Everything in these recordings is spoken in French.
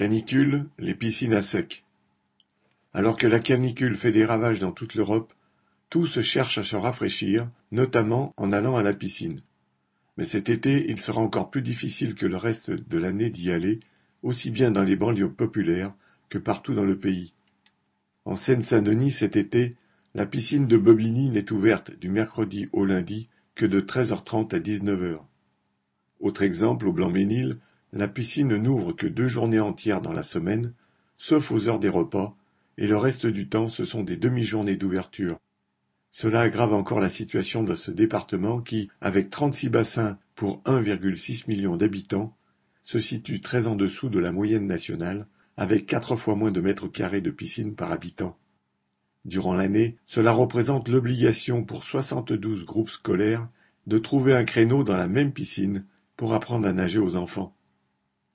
Canicule, les piscines à sec. Alors que la canicule fait des ravages dans toute l'Europe, tous cherchent à se rafraîchir, notamment en allant à la piscine. Mais cet été, il sera encore plus difficile que le reste de l'année d'y aller, aussi bien dans les banlieues populaires que partout dans le pays. En Seine-Saint-Denis cet été, la piscine de Bobigny n'est ouverte du mercredi au lundi que de 13h30 à 19h. Autre exemple, au Blanc-Ménil, la piscine n'ouvre que deux journées entières dans la semaine, sauf aux heures des repas, et le reste du temps ce sont des demi-journées d'ouverture. Cela aggrave encore la situation de ce département qui, avec 36 bassins pour 1,6 million d'habitants, se situe très en dessous de la moyenne nationale, avec quatre fois moins de mètres carrés de piscine par habitant. Durant l'année, cela représente l'obligation pour 72 groupes scolaires de trouver un créneau dans la même piscine pour apprendre à nager aux enfants.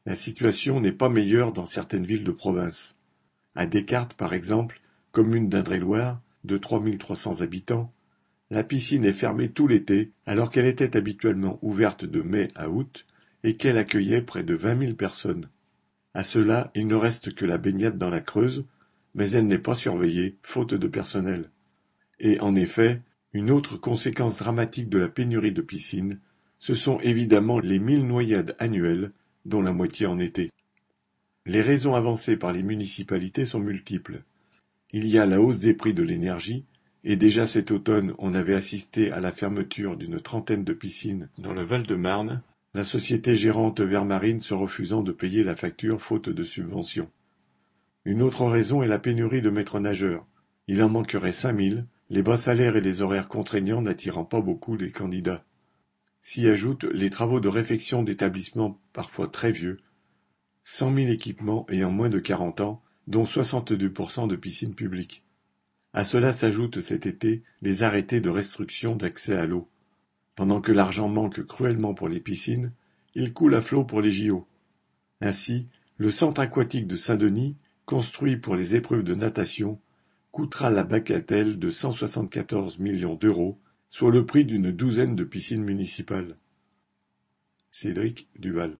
La situation n'est pas meilleure dans certaines villes de province. À Descartes, par exemple, commune d'Indre-et-Loire, de 3300 habitants, la piscine est fermée tout l'été alors qu'elle était habituellement ouverte de mai à août et qu'elle accueillait près de vingt mille personnes. À cela, il ne reste que la baignade dans la Creuse, mais elle n'est pas surveillée, faute de personnel. Et en effet, une autre conséquence dramatique de la pénurie de piscines, ce sont évidemment les mille noyades annuelles dont la moitié en été. Les raisons avancées par les municipalités sont multiples. Il y a la hausse des prix de l'énergie, et déjà cet automne on avait assisté à la fermeture d'une trentaine de piscines dans le Val-de-Marne, la société gérante Vermarine se refusant de payer la facture faute de subvention. Une autre raison est la pénurie de maîtres nageurs. Il en manquerait cinq mille, les bas salaires et les horaires contraignants n'attirant pas beaucoup les candidats. S'y ajoutent les travaux de réfection d'établissements parfois très vieux, cent mille équipements ayant moins de quarante ans, dont 62% de piscines publiques. À cela s'ajoutent cet été les arrêtés de restriction d'accès à l'eau. Pendant que l'argent manque cruellement pour les piscines, il coule à flot pour les JO. Ainsi, le centre aquatique de Saint-Denis, construit pour les épreuves de natation, coûtera la bagatelle de 174 millions d'euros soit le prix d'une douzaine de piscines municipales. Cédric Duval